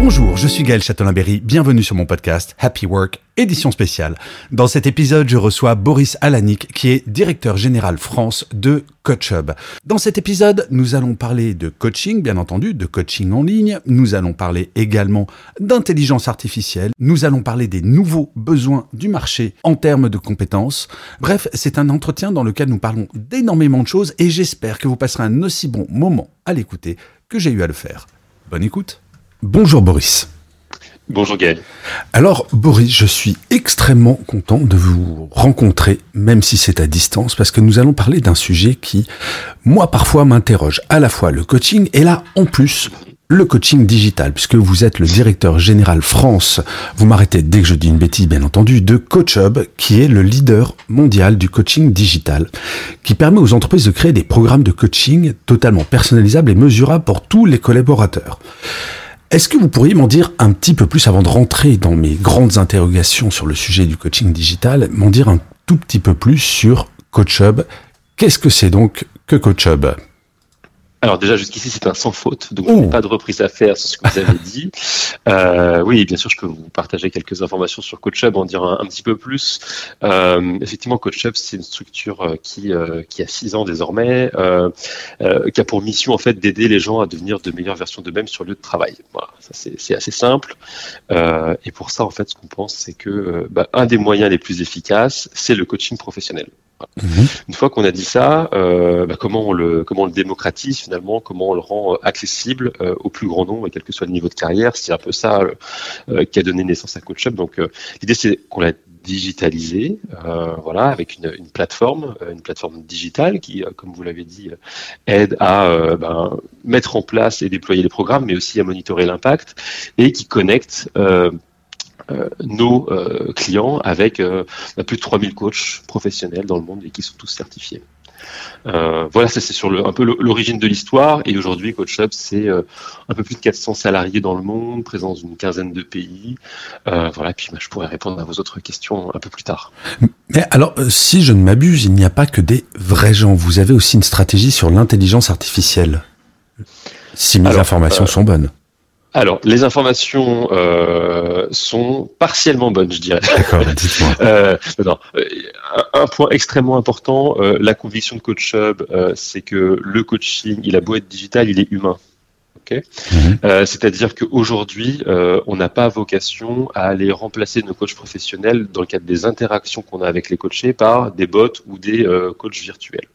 Bonjour, je suis Gaël Châtelain-Berry, bienvenue sur mon podcast Happy Work, édition spéciale. Dans cet épisode, je reçois Boris Alanik, qui est directeur général France de CoachHub. Dans cet épisode, nous allons parler de coaching, bien entendu, de coaching en ligne, nous allons parler également d'intelligence artificielle, nous allons parler des nouveaux besoins du marché en termes de compétences. Bref, c'est un entretien dans lequel nous parlons d'énormément de choses et j'espère que vous passerez un aussi bon moment à l'écouter que j'ai eu à le faire. Bonne écoute Bonjour Boris. Bonjour Gaël. Alors Boris, je suis extrêmement content de vous rencontrer, même si c'est à distance, parce que nous allons parler d'un sujet qui, moi parfois, m'interroge. À la fois le coaching et là, en plus, le coaching digital, puisque vous êtes le directeur général France, vous m'arrêtez dès que je dis une bêtise bien entendu, de CoachHub, qui est le leader mondial du coaching digital, qui permet aux entreprises de créer des programmes de coaching totalement personnalisables et mesurables pour tous les collaborateurs. Est-ce que vous pourriez m'en dire un petit peu plus avant de rentrer dans mes grandes interrogations sur le sujet du coaching digital, m'en dire un tout petit peu plus sur CoachHub? Qu'est-ce que c'est donc que CoachHub? Alors déjà jusqu'ici c'est un sans faute, donc je n'ai pas de reprise à faire sur ce que vous avez dit. Euh, oui, bien sûr je peux vous partager quelques informations sur CoachHub, en dire un, petit peu plus. Euh, effectivement, CoachHub c'est une structure euh, qui euh, qui a six ans désormais, euh, euh, qui a pour mission en fait d'aider les gens à devenir de meilleures versions d'eux-mêmes sur le lieu de travail. Voilà, ça c'est assez simple. et pour ça en fait ce qu'on pense c'est que bah, un des moyens les plus efficaces c'est le coaching professionnel. Une fois qu'on a dit ça, euh, bah, comment on le comment on le démocratise finalement, comment on le rend euh, accessible euh, au plus grand nombre, quel que soit le niveau de carrière? C'est un peu ça qui a donné naissance à CoachUp. Donc l'idée c'est qu'on l'a digitalisé, voilà, avec une, une plateforme, une plateforme digitale qui, comme vous l'avez dit, aide à ben, mettre en place et déployer les programmes, mais aussi à monitorer l'impact et qui connecte euh, nos euh, clients avec euh, plus de 3000 coachs professionnels dans le monde et qui sont tous certifiés. Euh, voilà, ça c'est sur le, un peu l'origine de l'histoire. Et aujourd'hui, CoachUp, c'est un peu plus de 400 salariés dans le monde, présents dans une quinzaine de pays. Euh, voilà, puis bah, je pourrais répondre à vos autres questions un peu plus tard. Mais alors, si je ne m'abuse, il n'y a pas que des vrais gens. Vous avez aussi une stratégie sur l'intelligence artificielle. Si mes informations sont bonnes. Alors, les informations euh, sont partiellement bonnes, je dirais. D'accord, dites-moi. euh, non, euh, un, point extrêmement important, euh, la conviction de CoachHub, euh, c'est que le coaching, il a beau être digital, il est humain. Mhm. Euh, c'est-à-dire qu'aujourd'hui, euh, on n'a pas vocation à aller remplacer nos coachs professionnels dans le cadre des interactions qu'on a avec les coachés par des bots ou des euh, coachs virtuels.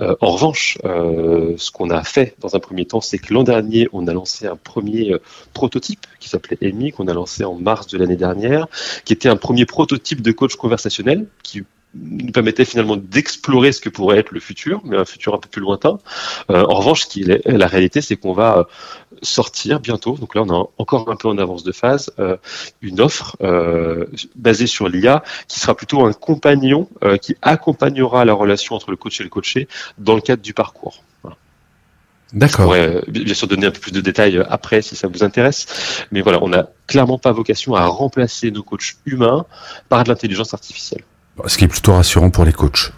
en revanche, ce qu'on a fait dans un premier temps, c'est que l'an dernier, on a lancé un premier prototype qui s'appelait EMI, qu'on a lancé en mars de l'année dernière, qui était un premier prototype de coach conversationnel qui nous permettait finalement d'explorer ce que pourrait être le futur, mais un futur un peu plus lointain. Euh, en revanche, ce qui est la réalité, c'est qu'on va euh, sortir bientôt, donc là on est encore un peu en avance de phase, euh, une offre euh, basée sur l'IA qui sera plutôt un compagnon qui accompagnera la relation entre le coach et le coaché dans le cadre du parcours. D'accord. Je pourrais bien sûr donner un peu plus de détails après si ça vous intéresse, mais voilà, on n'a clairement pas vocation à remplacer nos coachs humains par de l'intelligence artificielle. Ce qui est plutôt rassurant pour les coachs.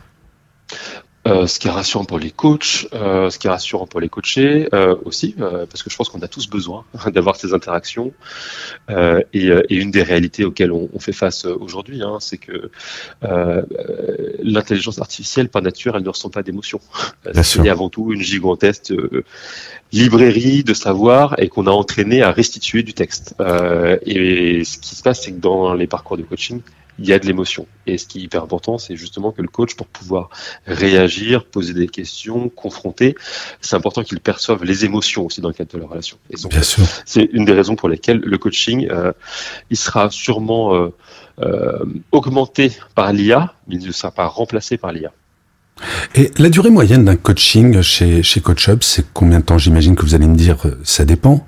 Euh, ce qui est rassurant pour les coachs, euh, ce qui est rassurant pour les coachés euh, aussi, parce que je pense qu'on a tous besoin d'avoir ces interactions. Et, et, une des réalités auxquelles on, on fait face aujourd'hui, hein, c'est que l'intelligence artificielle, par nature, elle ne ressent pas d'émotion. C'est avant tout une gigantesque librairie de savoir et qu'on a entraîné à restituer du texte. et ce qui se passe, c'est que dans les parcours de coaching, il y a de l'émotion. Et ce qui est hyper important, c'est justement que le coach, pour pouvoir réagir, poser des questions, confronter, c'est important qu'il perçoive les émotions aussi dans le cadre de la relation. Et donc, c'est une des raisons pour lesquelles le coaching, euh, il sera sûrement euh, euh, augmenté par l'IA, mais il ne sera pas remplacé par l'IA. Et la durée moyenne d'un coaching chez, chez CoachUp, c'est combien de temps? J'imagine que vous allez me dire, ça dépend.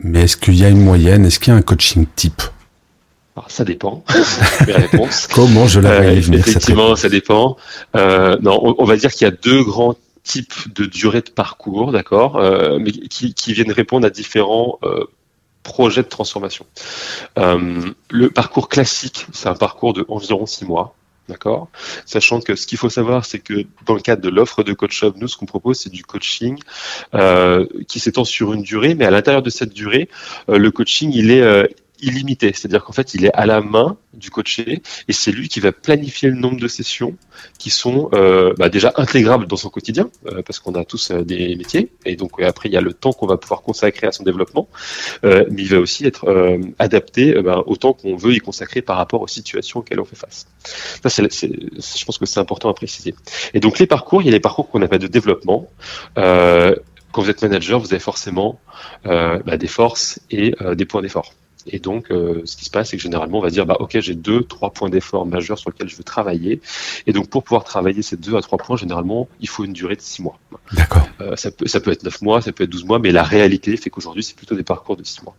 Mais est-ce qu'il y a une moyenne? Est-ce qu'il y a un coaching type? Alors, ça dépend. réponse. Comment je la euh, Effectivement, ça dépend. Euh, non, on, va dire qu'il y a deux grands types de durée de parcours, d'accord, euh, mais qui, qui, viennent répondre à différents euh, projets de transformation. Euh, le parcours classique, c'est un parcours de environ six mois. D'accord Sachant que ce qu'il faut savoir, c'est que dans le cadre de l'offre de Coach Up, nous, ce qu'on propose, c'est du coaching euh, qui s'étend sur une durée, mais à l'intérieur de cette durée, euh, le coaching, il est euh, illimité. C'est-à-dire qu'en fait, il est à la main du coaché et c'est lui qui va planifier le nombre de sessions qui sont euh, bah, déjà intégrables dans son quotidien euh, parce qu'on a tous euh, des métiers et donc après il y a le temps qu'on va pouvoir consacrer à son développement, mais il va aussi être adapté bah, au temps qu'on veut y consacrer par rapport aux situations auxquelles on fait face. Ça, je pense que c'est important à préciser. Et donc les parcours, il y a les parcours qu'on appelle de développement quand vous êtes manager, vous avez forcément bah, des forces et des points d'effort. Et donc, euh, ce qui se passe, c'est que généralement, on va dire, bah, ok, j'ai deux, trois points d'effort majeurs sur lesquels je veux travailler. Et donc, pour pouvoir travailler ces deux à trois points, généralement, il faut une durée de six mois. D'accord. Euh, ça peut, ça peut être neuf mois, ça peut être douze mois, mais la réalité fait qu'aujourd'hui, c'est plutôt des parcours de six mois.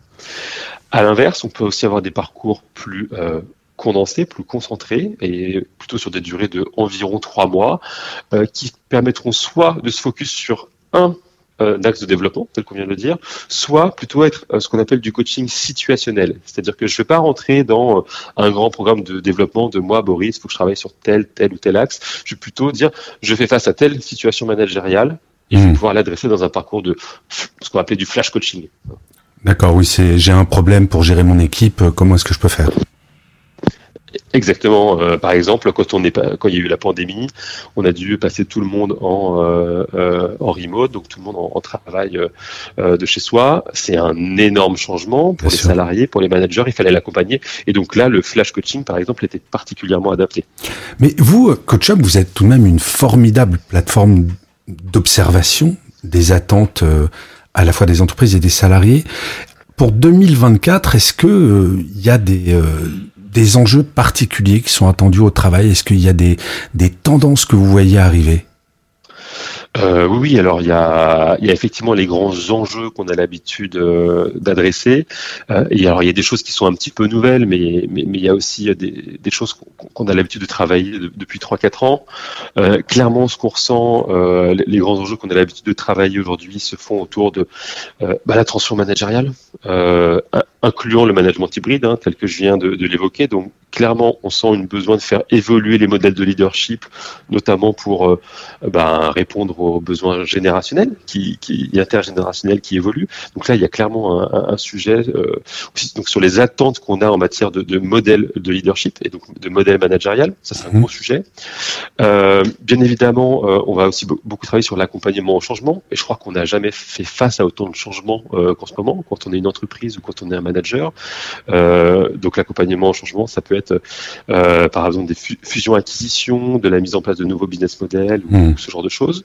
À l'inverse, on peut aussi avoir des parcours plus euh, condensés, plus concentrés, et plutôt sur des durées de environ trois mois, qui permettront soit de se focus sur un d'axe de développement, tel qu'on vient de le dire, soit plutôt être euh, ce qu'on appelle du coaching situationnel. C'est-à-dire que je ne vais pas rentrer dans euh, un grand programme de développement de moi, Boris, il faut que je travaille sur tel, tel ou tel axe. Je vais plutôt dire, je fais face à telle situation managériale, et je vais hmm. pouvoir l'adresser dans un parcours de ce qu'on appeler du flash coaching. D'accord, oui, c'est j'ai un problème pour gérer mon équipe, comment est-ce que je peux faire? Exactement. Euh, par exemple, quand on est quand il y a eu la pandémie, on a dû passer tout le monde en euh, euh en remote, donc tout le monde en, travail euh, de chez soi. C'est un énorme changement pour les salariés, pour les managers. Il fallait l'accompagner. Et donc là, le flash coaching, par exemple, était particulièrement adapté. Mais vous, CoachUp, vous êtes tout de même une formidable plateforme d'observation des attentes à la fois des entreprises et des salariés. Pour 2024, est-ce que il y a des des enjeux particuliers qui sont attendus au travail Est-ce qu'il y a des, tendances que vous voyez arriver? Euh, oui, alors il y a, effectivement les grands enjeux qu'on a l'habitude euh, d'adresser. Euh, alors il y a des choses qui sont un petit peu nouvelles, mais, il y a aussi des, choses qu'on a l'habitude de travailler depuis 3-4 ans. Clairement, ce qu'on ressent, les grands enjeux qu'on a l'habitude de travailler aujourd'hui se font autour de bah, la transformation managériale, incluant le management hybride, hein, tel que je viens de, de l'évoquer. Donc clairement, on sent une besoin de faire évoluer les modèles de leadership, notamment pour bah, répondre aux besoins générationnels, qui, qui intergénérationnels qui évoluent. Donc là, il y a clairement un, un, sujet euh, aussi, donc sur les attentes qu'on a en matière de, de modèle de leadership et donc de modèle managérial. Ça, c'est un mhm. gros sujet. Euh, bien évidemment, euh, on va aussi beaucoup travailler sur l'accompagnement au changement. Et je crois qu'on n'a jamais fait face à autant de changements euh, qu'en ce moment, quand on est une entreprise ou quand on est un manager. Euh, donc l'accompagnement au changement, ça peut être par exemple des fusions-acquisitions, de la mise en place de nouveaux business models ou mhm. ce genre de choses.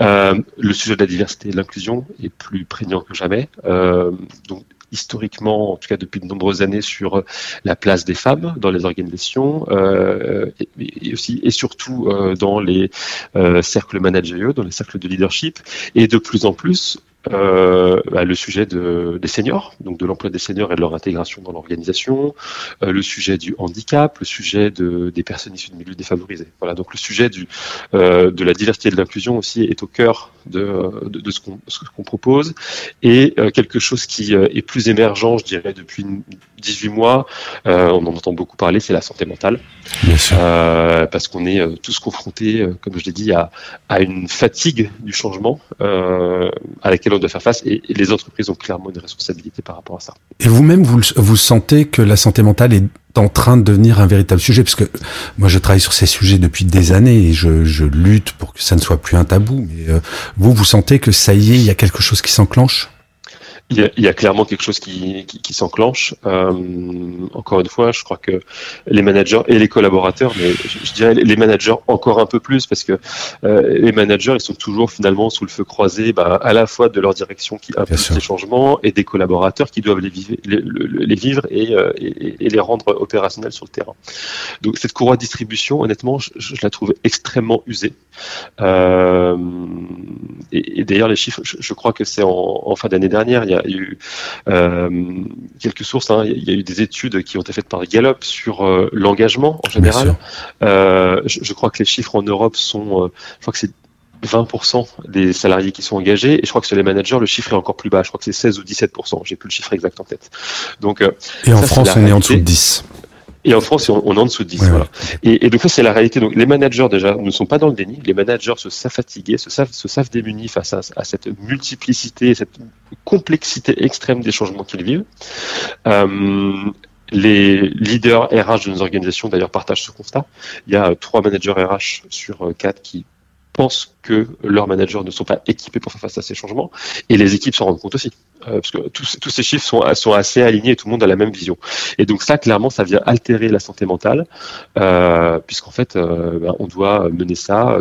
Euh, le sujet de la diversité et de l'inclusion est plus prégnant que jamais. Euh, donc, historiquement, en tout cas depuis de nombreuses années, sur la place des femmes dans les organisations euh, et, aussi et surtout euh, dans les euh, cercles managériaux, dans les cercles de leadership, et de plus en plus euh, bah, le sujet de, des seniors, donc de l'emploi des seniors et de leur intégration dans l'organisation, euh, le sujet du handicap, le sujet de, des personnes issues de milieux défavorisés. Voilà, donc le sujet du, euh, de la diversité et de l'inclusion aussi est au cœur de, de, de ce qu'on propose et quelque chose qui est plus émergent, je dirais, depuis 18 mois, on en entend beaucoup parler, c'est la santé mentale. Bien sûr. parce qu'on est tous confrontés, comme je l'ai dit, à, à une fatigue du changement à laquelle de faire face et, les entreprises ont clairement une responsabilité par rapport à ça. Et vous-même, vous, vous sentez que la santé mentale est en train de devenir un véritable sujet parce que moi je travaille sur ces sujets depuis des années et je, je lutte pour que ça ne soit plus un tabou. Mais euh, vous, vous sentez que ça y est, il y a quelque chose qui s'enclenche? Il y, a, clairement quelque chose qui, qui, s'enclenche. Euh, encore une fois, je crois que les managers et les collaborateurs, mais je, dirais les managers encore un peu plus, parce que euh, les managers, ils sont toujours finalement sous le feu croisé, bah, à la fois de leur direction qui impulse les changements et des collaborateurs qui doivent les vivre, les, vivre euh, et, et, les rendre opérationnels sur le terrain. Donc cette courroie de distribution, honnêtement, je, la trouve extrêmement usée. Et, d'ailleurs, les chiffres, je, crois que c'est en, en fin d'année dernière, il y a y a eu euh, quelques sources, hein. il y a eu des études qui ont été faites par Gallup sur euh, l'engagement en général. Euh, je, crois que les chiffres en Europe sont, je crois que c'est 20% des salariés qui sont engagés, et je crois que sur les managers, le chiffre est encore plus bas. Je crois que c'est 16 ou 17%. J'ai plus le chiffre exact en tête. Donc, et en France, on est en dessous de 10. Et en France, on, est en dessous de 10. voilà. Et, donc ça, c'est la réalité. Donc les managers, déjà, ne sont pas dans le déni. Les managers se savent fatigués, se savent, se savent démunis face à, à cette multiplicité, cette complexité extrême des changements qu'ils vivent. Euh, les leaders RH de nos organisations, d'ailleurs, partagent ce constat. Il y a trois managers RH sur quatre qui pensent que leurs managers ne sont pas équipés pour faire face à ces changements, et les équipes s'en rendent compte aussi, euh, parce que tous, ces chiffres sont, assez alignés et tout le monde a la même vision. Et donc ça, clairement, ça vient altérer la santé mentale, euh, puisqu'en fait, euh, ben, on doit mener ça.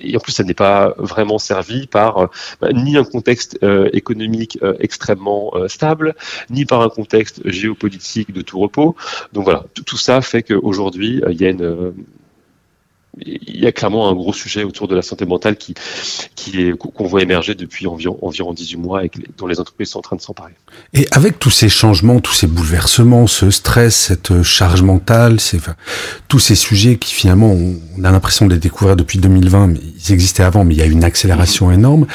et, en plus, ça n'est pas vraiment servi par ben, ni un contexte économique extrêmement stable, ni par un contexte géopolitique de tout repos. Donc voilà, tout ça fait qu'aujourd'hui, il y a une il y a clairement un gros sujet autour de la santé mentale qui, qui est, qu'on voit émerger depuis environ, environ 18 mois et dont les entreprises sont en train de s'emparer. Et avec tous ces changements, tous ces bouleversements, ce stress, cette charge mentale, c'est, enfin, tous ces sujets qui finalement, on, a l'impression de les découvrir depuis 2020, mais ils existaient avant, mais il y a une accélération mm-hmm. énorme.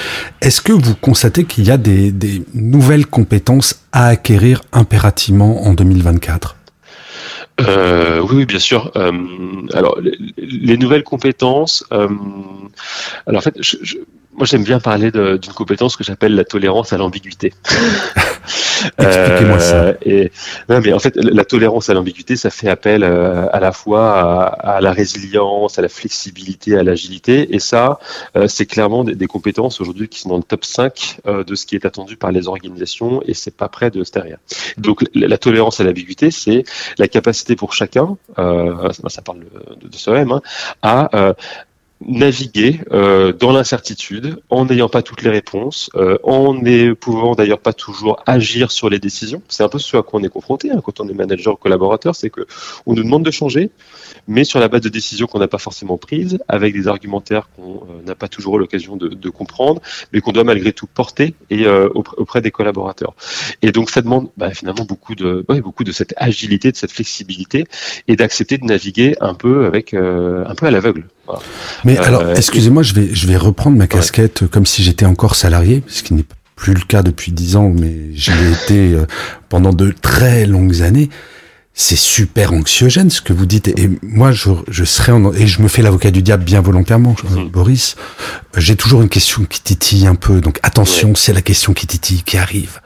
Est-ce que vous constatez qu'il y a des, des nouvelles compétences à acquérir impérativement en 2024 euh, oui, oui, bien sûr. Euh, alors, les, nouvelles compétences. Euh, alors, en fait, je, moi, j'aime bien parler d'une compétence que j'appelle la tolérance à l'ambiguïté. Expliquez-moi ça. Euh, et, non, mais en fait, la tolérance à l'ambiguïté, ça fait appel euh, à la fois à, la résilience, à la flexibilité, à l'agilité. Et ça, euh, c'est clairement des, compétences aujourd'hui qui sont dans le top 5 de ce qui est attendu par les organisations et c'est pas près de se derrière. Donc, la, tolérance à l'ambiguïté, c'est la capacité pour chacun, ça parle de, de, ce même, hein, à naviguer euh, dans l'incertitude en n'ayant pas toutes les réponses, euh, en ne pouvant d'ailleurs pas toujours agir sur les décisions. C'est un peu ce à quoi on est confronté hein, quand on est manager ou collaborateur, c'est que on nous demande de changer, mais sur la base de décisions qu'on n'a pas forcément prises, avec des argumentaires qu'on euh, n'a pas toujours l'occasion de, de, comprendre, mais qu'on doit malgré tout porter et euh, auprès, des collaborateurs. Et donc ça demande bah, finalement beaucoup de ouais, beaucoup de cette agilité, de cette flexibilité et d'accepter de naviguer un peu avec un peu à l'aveugle. Mais alors, euh, excusez-moi, je vais, je vais reprendre ma casquette comme si j'étais encore salarié, ce qui n'est plus le cas depuis dix ans, mais j'ai été euh, pendant de très longues années. C'est super anxiogène ce que vous dites. Et moi, je, je serais en, et je me fais l'avocat du diable bien volontairement, mmh. Boris. J'ai toujours une question qui titille un peu. Donc attention, c'est la question qui titille qui arrive.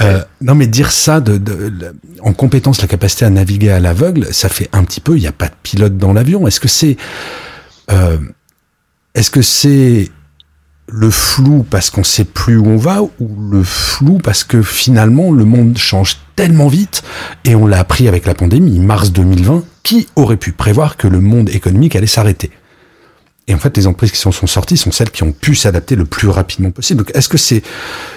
Euh, non, mais dire ça de, de, en compétence, la capacité à naviguer à l'aveugle, ça fait un petit peu. Il n'y a pas de pilote dans l'avion. Est-ce que c'est euh, est-ce que c'est le flou parce qu'on sait plus où on va ou le flou parce que finalement le monde change tellement vite et on l'a appris avec la pandémie, mars 2020, qui aurait pu prévoir que le monde économique allait s'arrêter? Et en fait, les entreprises qui s'en sont sorties sont celles qui ont pu s'adapter le plus rapidement possible. Est-ce que c'est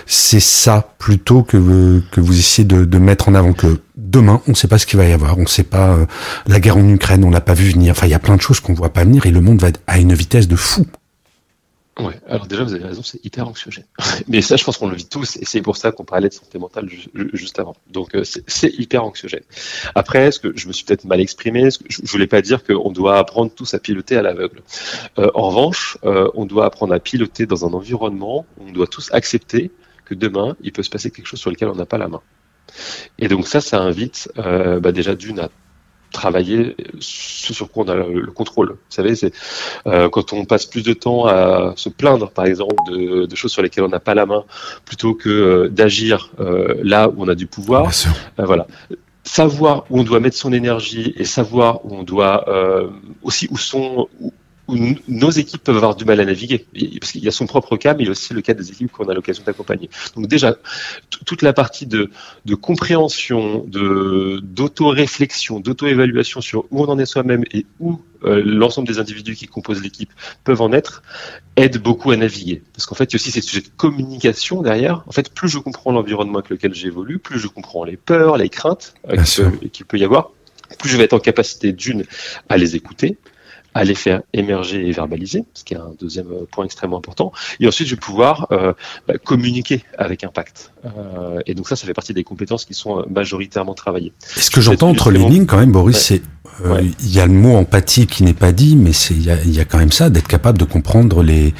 c'est ça plutôt que que vous essayez de, mettre en avant que demain, on ne sait pas ce qu'il va y avoir, on ne sait pas euh, la guerre en Ukraine, on l'a pas vu venir. Enfin, il y a plein de choses qu'on voit pas venir et le monde va à une vitesse de fou. Ouais, alors déjà, vous avez raison, c'est hyper anxiogène. Mais ça, je pense qu'on le vit tous, et c'est pour ça qu'on parlait de santé mentale juste avant. Donc, euh, c'est hyper anxiogène. Après, ce que je me suis peut-être mal exprimé, ce que je, voulais pas dire qu'on doit apprendre tous à piloter à l'aveugle. Euh, en revanche, euh, on doit apprendre à piloter dans un environnement où on doit tous accepter que demain, il peut se passer quelque chose sur lequel on n'a pas la main. Et donc ça, ça invite bah déjà d'une à travailler ce sur quoi on a le, contrôle. Vous savez, c'est euh, quand on passe plus de temps à se plaindre, par exemple, de, choses sur lesquelles on n'a pas la main, plutôt que euh, d'agir euh, là où on a du pouvoir. voilà. Savoir où on doit mettre son énergie et savoir où on doit aussi où sont où nos équipes peuvent avoir du mal à naviguer. Parce qu'il y a son propre cas, mais il y a aussi le cas des équipes qu'on a l'occasion d'accompagner. Donc déjà, toute la partie de, de compréhension, de d'auto-réflexion, d'auto-évaluation sur où on en est soi-même et où euh, l'ensemble des individus qui composent l'équipe peuvent en être, aide beaucoup à naviguer. Parce qu'en fait, il y a aussi ces sujets de communication derrière. En fait, plus je comprends l'environnement avec lequel j'évolue, plus je comprends les peurs, les craintes euh, qu'il peut y avoir, plus je vais être en capacité d'une à les écouter, à les faire émerger et verbaliser, ce qui est un deuxième point extrêmement important. Et ensuite, je vais pouvoir euh, bah, communiquer avec impact. Euh, et donc ça, ça fait partie des compétences qui sont euh, majoritairement travaillées. Et ce que j'entends entre les lignes, quand même, Boris, c'est euh, il y a le mot empathie qui n'est pas dit, mais c'est il y a, y a, quand même ça d'être capable de comprendre les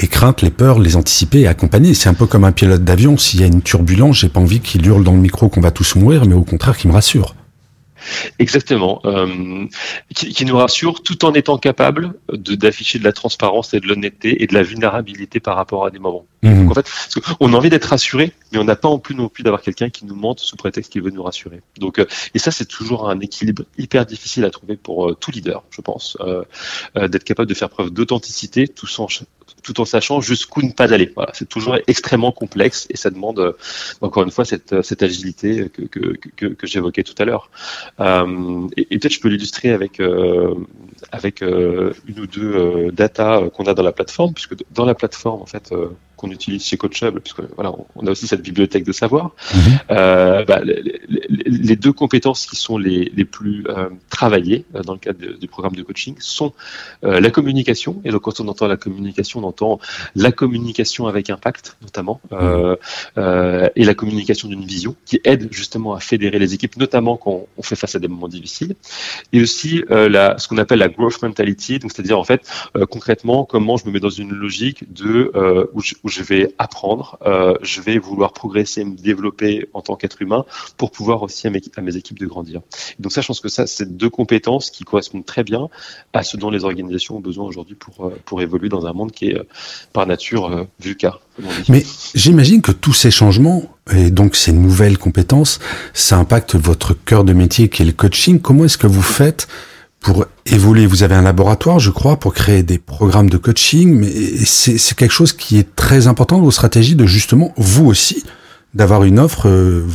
les craintes, les peurs, les anticiper et accompagner. C'est un peu comme un pilote d'avion. S'il y a une turbulence, j'ai pas envie qu'il hurle dans le micro qu'on va tous mourir, mais au contraire qu'il me rassure. Exactement, euh, qui, qui, nous rassure tout en étant capable d'afficher de, la transparence et de l'honnêteté et de la vulnérabilité par rapport à des moments. Mmh. Donc en fait, on a envie d'être rassuré, mais on n'a pas en plus non plus d'avoir quelqu'un qui nous mente sous prétexte qu'il veut nous rassurer. Donc euh, et ça c'est toujours un équilibre hyper difficile à trouver pour euh, tout leader, je pense, d'être capable de faire preuve d'authenticité tout en tout en sachant jusqu'où ne pas aller. Voilà, c'est toujours extrêmement complexe et ça demande euh, encore une fois cette, cette agilité que, j'évoquais tout à l'heure. Euh, et, peut-être je peux l'illustrer avec euh, euh, une ou deux euh, data qu'on a dans la plateforme, puisque dans la plateforme en fait qu'on utilise chez CoachHub, puisque voilà, on a aussi cette bibliothèque de savoir. Mmh. Euh, bah, les, les, deux compétences qui sont les, les plus euh, travaillées euh, dans le cadre de, du programme de coaching sont euh, la communication. Et donc, quand on entend la communication, on entend la communication avec impact, notamment, mmh. et la communication d'une vision qui aide justement à fédérer les équipes, notamment quand on fait face à des moments difficiles. Et aussi la, ce qu'on appelle la growth mentality, donc c'est-à-dire en fait concrètement comment je me mets dans une logique de où je, où je vais apprendre, euh, je vais vouloir progresser, me développer en tant qu'être humain pour pouvoir aussi à mes, équipes de grandir. Donc ça, je pense que ça, c'est deux compétences qui correspondent très bien à ce dont les organisations ont besoin aujourd'hui pour, euh, pour évoluer dans un monde qui est euh, par nature VUCA. Mais j'imagine que tous ces changements et donc ces nouvelles compétences, ça impacte votre cœur de métier qui est le coaching. Comment est-ce que vous faites pour évoluer. Vous avez un laboratoire, je crois, pour créer des programmes de coaching, mais c'est quelque chose qui est très important dans vos stratégies de justement, vous aussi, d'avoir une offre, euh,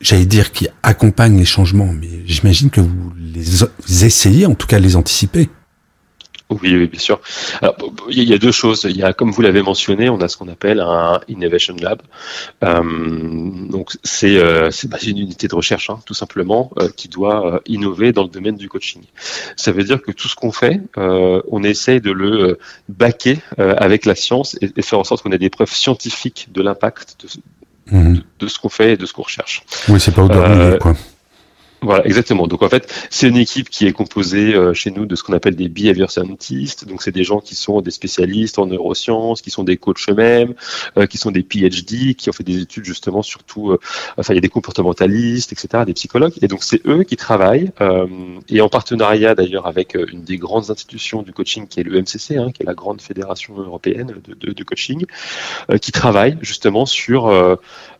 j'allais dire, qui accompagne les changements, mais j'imagine que vous les essayez, en tout cas, les anticiper. Oui, oui, bien sûr. Alors, il y a deux choses. Il y a, comme vous l'avez mentionné, on a ce qu'on appelle un Innovation Lab. Euh, donc, c'est euh, bah, une unité de recherche, hein, tout simplement, euh, qui doit innover dans le domaine du coaching. Ça veut dire que tout ce qu'on fait, on essaye de le baquer avec la science et, et, faire en sorte qu'on ait des preuves scientifiques de l'impact de, mmh. ce qu'on fait et de ce qu'on recherche. Oui, c'est pas au euh, quoi. Voilà, exactement. Donc en fait, c'est une équipe qui est composée euh, chez nous de ce qu'on appelle des behavior scientists. Donc c'est des gens qui sont des spécialistes en neurosciences, qui sont des coachs eux-mêmes, euh, qui sont des PhD, qui ont fait des études justement surtout. Euh, enfin, il y a des comportementalistes, etc., des psychologues. Et donc c'est eux qui travaillent euh, et en partenariat d'ailleurs avec une des grandes institutions du coaching qui est le MCC, hein, qui est la grande fédération européenne de, coaching, qui travaillent justement sur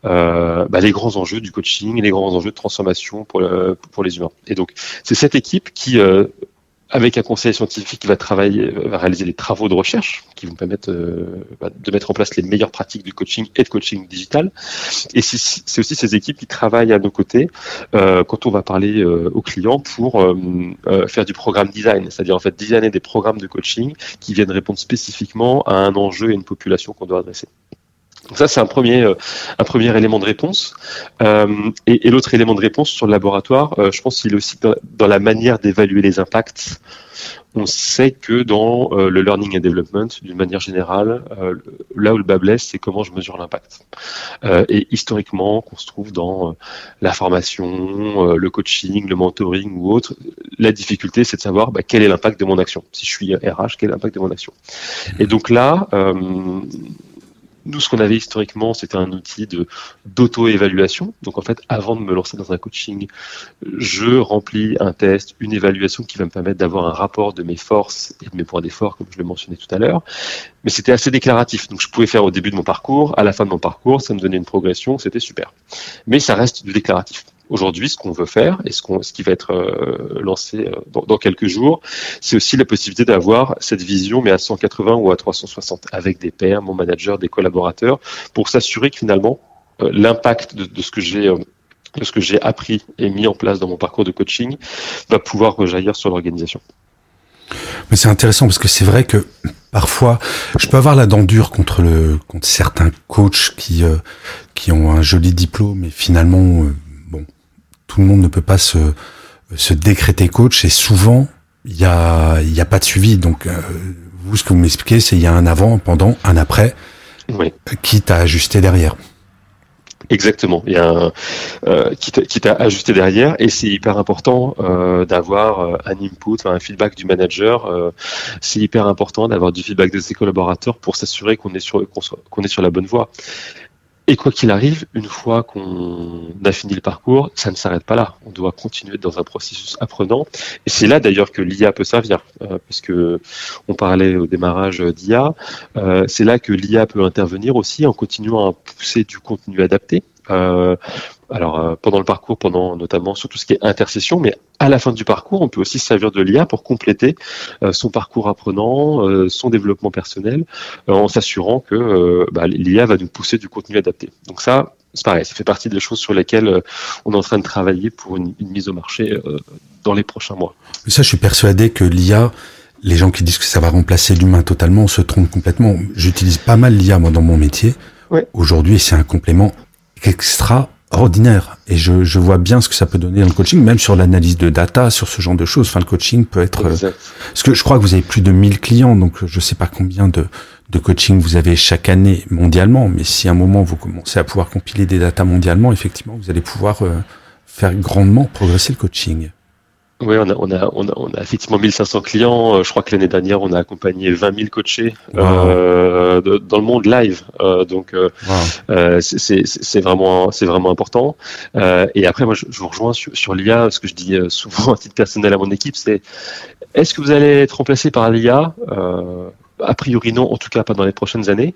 bah, les grands enjeux du coaching, les grands enjeux de transformation pour le pour les humains. Et donc, c'est cette équipe qui, euh, avec un conseil scientifique, va travailler, va réaliser des travaux de recherche qui vont permettre euh, bah, de mettre en place les meilleures pratiques du coaching et de coaching digital. Et c'est aussi ces équipes qui travaillent à nos côtés euh, quand on va parler euh, aux clients pour euh, euh, faire du programme design, c'est-à-dire en fait designer des programmes de coaching qui viennent répondre spécifiquement à un enjeu et une population qu'on doit adresser. Donc ça, c'est un premier, euh, un premier élément de réponse. Euh, et, et l'autre élément de réponse sur le laboratoire, euh, je pense qu'il est aussi dans, dans la manière d'évaluer les impacts. On sait que dans euh, le learning and development, d'une manière générale, euh, là où le bas blesse, c'est comment je mesure l'impact. Euh, et historiquement, qu'on se trouve dans la formation, le coaching, le mentoring ou autre, la difficulté, c'est de savoir bah, quel est l'impact de mon action. Si je suis RH, quel est l'impact de mon action. Et donc là, nous, ce qu'on avait historiquement, c'était un outil de d'auto-évaluation. Donc, en fait, avant de me lancer dans un coaching, je remplis un test, une évaluation qui va me permettre d'avoir un rapport de mes forces et de mes points d'effort, comme je le mentionnais tout à l'heure. Mais c'était assez déclaratif. Donc, je pouvais faire au début de mon parcours, à la fin de mon parcours, ça me donnait une progression, c'était super. Mais ça reste du déclaratif. Aujourd'hui, ce qu'on veut faire et ce, qu'on, ce qui va être euh, lancé euh, dans, quelques jours, c'est aussi la possibilité d'avoir cette vision, mais à 180 ou à 360, avec des pairs, mon manager, des collaborateurs, pour s'assurer que finalement, euh, l'impact de, ce que j'ai ce que j'ai appris et mis en place dans mon parcours de coaching va pouvoir rejaillir sur l'organisation. Mais c'est intéressant parce que c'est vrai que parfois, je peux avoir la dent dure contre le contre certains coachs qui qui ont un joli diplôme et finalement, tout le monde ne peut pas se se décréter coach et souvent il y a y a pas de suivi. Donc euh, vous, ce que vous m'expliquez, c'est il y a un avant, pendant, un après, oui. quitte à ajuster derrière. Exactement. Il y a un euh, qui t'a ajusté derrière et c'est hyper important euh, d'avoir un input, un feedback du manager. Euh, c'est hyper important d'avoir du feedback de ses collaborateurs pour s'assurer qu'on est sur qu'on est sur la bonne voie. Et quoi qu'il arrive, une fois qu'on a fini le parcours, ça ne s'arrête pas là. On doit continuer dans un processus apprenant. Et c'est là d'ailleurs que l'IA peut servir, euh, parce que on parlait au démarrage d'IA. Euh, c'est là que l'IA peut intervenir aussi en continuant à pousser du contenu adapté. Euh, alors euh, pendant le parcours, pendant notamment sur tout ce qui est intercession, mais à la fin du parcours, on peut aussi se servir de l'IA pour compléter euh, son parcours apprenant, euh, son développement personnel, en s'assurant que bah, l'IA va nous pousser du contenu adapté. Donc ça, c'est pareil, ça fait partie des choses sur lesquelles on est en train de travailler pour une, une mise au marché dans les prochains mois. Ça, je suis persuadé que l'IA les gens qui disent que ça va remplacer l'humain totalement se trompent complètement. J'utilise pas mal l'IA moi dans mon métier. Ouais. Aujourd'hui, c'est un complément extraordinaire. Et je, je, vois bien ce que ça peut donner dans le coaching, même sur l'analyse de data, sur ce genre de choses. Enfin, le coaching peut être... Exact. Parce que je crois que vous avez plus de 1000 clients, donc je sais pas combien de, de coaching vous avez chaque année mondialement, mais si à un moment vous commencez à pouvoir compiler des datas mondialement, effectivement, vous allez pouvoir euh, faire grandement progresser le coaching. Oui, on a, on, a, on, a, on a effectivement 1500 clients. Euh, je crois que l'année dernière, on a accompagné 20 000 coachés euh, de, dans le monde live. Euh, donc, euh, c'est vraiment, c'est vraiment important. et après, moi, je, je vous rejoins sur, sur l'IA. Ce que je dis souvent à titre personnel à mon équipe, c'est est-ce que vous allez être remplacé par l'IA A? Priori, non. En tout cas, pas dans les prochaines années.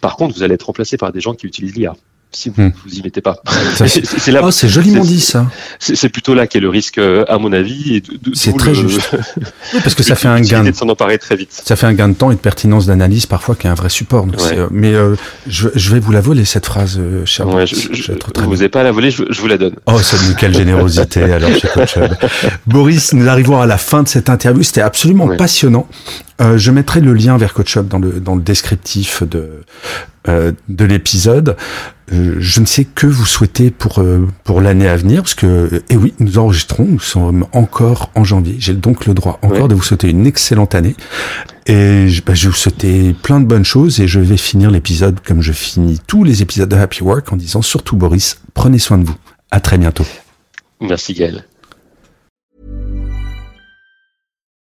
Par contre, vous allez être remplacé par des gens qui utilisent l'IA si vous hmm. vous y mettez pas. C'est là. Oh, c'est joliment dit ça. C'est plutôt là qu'est le risque, euh, à mon avis. C'est très le, juste. oui, parce que ça fait un gain. De s'en emparer très vite. Ça fait un gain de temps et de pertinence d'analyse parfois qui est un vrai support. Donc ouais. mais euh, je, je, vais vous la voler cette phrase, euh, cher. Ouais, je, je, je vous ai pas à la voler, je, vous la donne. Oh, c'est quelle générosité alors, chez Coach Boris, nous arrivons à la fin de cette interview. C'était absolument ouais. passionnant. Euh, je mettrai le lien vers CoachUp dans le dans le descriptif de euh, de l'épisode. Euh, je ne sais que vous souhaitez pour euh, pour l'année à venir, parce que eh oui, nous enregistrons, nous sommes encore en janvier. J'ai donc le droit encore de vous souhaiter une excellente année. Et je, bah, je vais vous souhaiter plein de bonnes choses et je vais finir l'épisode comme je finis tous les épisodes de Happy Work en disant surtout Boris, prenez soin de vous. À très bientôt. Merci Gaël.